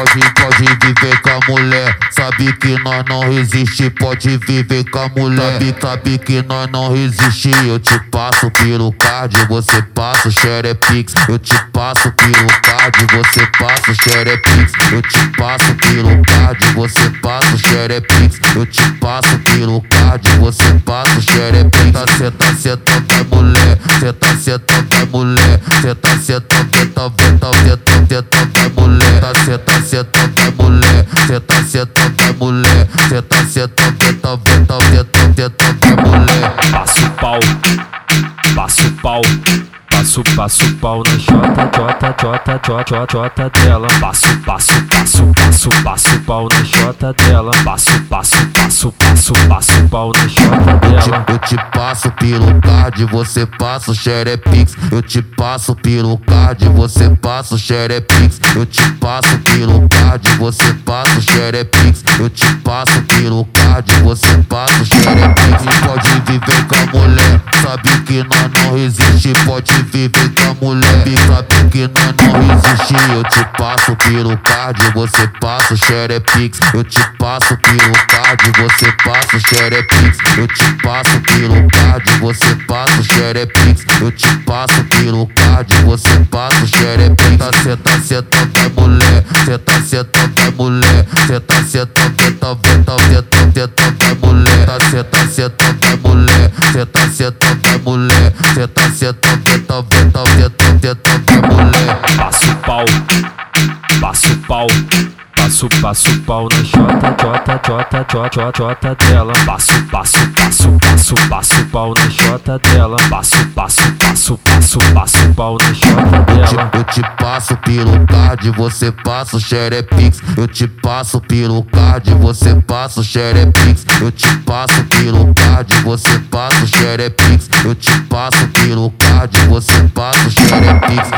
Pode, pode viver com a mulher. Sabe que nós não resiste. Pode viver com a mulher. Sabe, sabe que nós não resiste. Eu te passo pelo card, você passa xerepix. Eu te passo pelo card, você passa xerepix. Eu te passo pelo card, você passa xerepix. Eu te passo pelo card, você passa xerepix. Tá senta, senta, vai mulher. Senta, senta, vai mulher. Senta, senta, senta, senta, senta, senta, vai mulher. Tá senta, senta, vai mulher. Senta, senta, vai mulher. Senta, senta, senta, senta, senta, senta, vai mulher. Passa o pau, passa o pau. Passo, passo pau na jota, jota, jota, jota, jota dela. Passo, passo, passo, passo, passo pau na jota dela. Passo, passo, passo, passo, passo pau na jota dela. Eu te passo pelo card, você passa o xerepix. Eu te passo pelo card, você passa o xerepix. Eu te passo pelo card, você passa o xerepix. Eu te passo pelo card, você passa o xerepix. Pode viver com a mulher, que nós não resiste. Pode viver com a mulher, sabe que nós não resiste. Eu te passo pelo card, você passa o xerepix. Eu te passo pelo card, você passa o xerepix. Eu te passo pelo card, você passa o xerepix. Eu te passo pelo card, você passa o xerepix. Tá senta, senta, vai mulher. Senta, senta, vai mulher. Senta, senta, senta, senta, senta, senta, vai mulher. Senta, senta, vai mulher. Senta, senta, senta, senta, senta, senta, vai mulher. Passo o pau, passo o pau. Passo, passo pau na jota, jota, jota, jota, jota dela. Passo, passo, passo, passo, passo pau na jota dela. Passo, passo, passo, passo, passo pau na jota dela. Eu te passo pelo card, você passa o xerepix. Eu te passo pelo card, você passa o xerepix. Eu te passo pelo card, você passa o xerepix. Eu te passo pelo card, você passa o xerepix.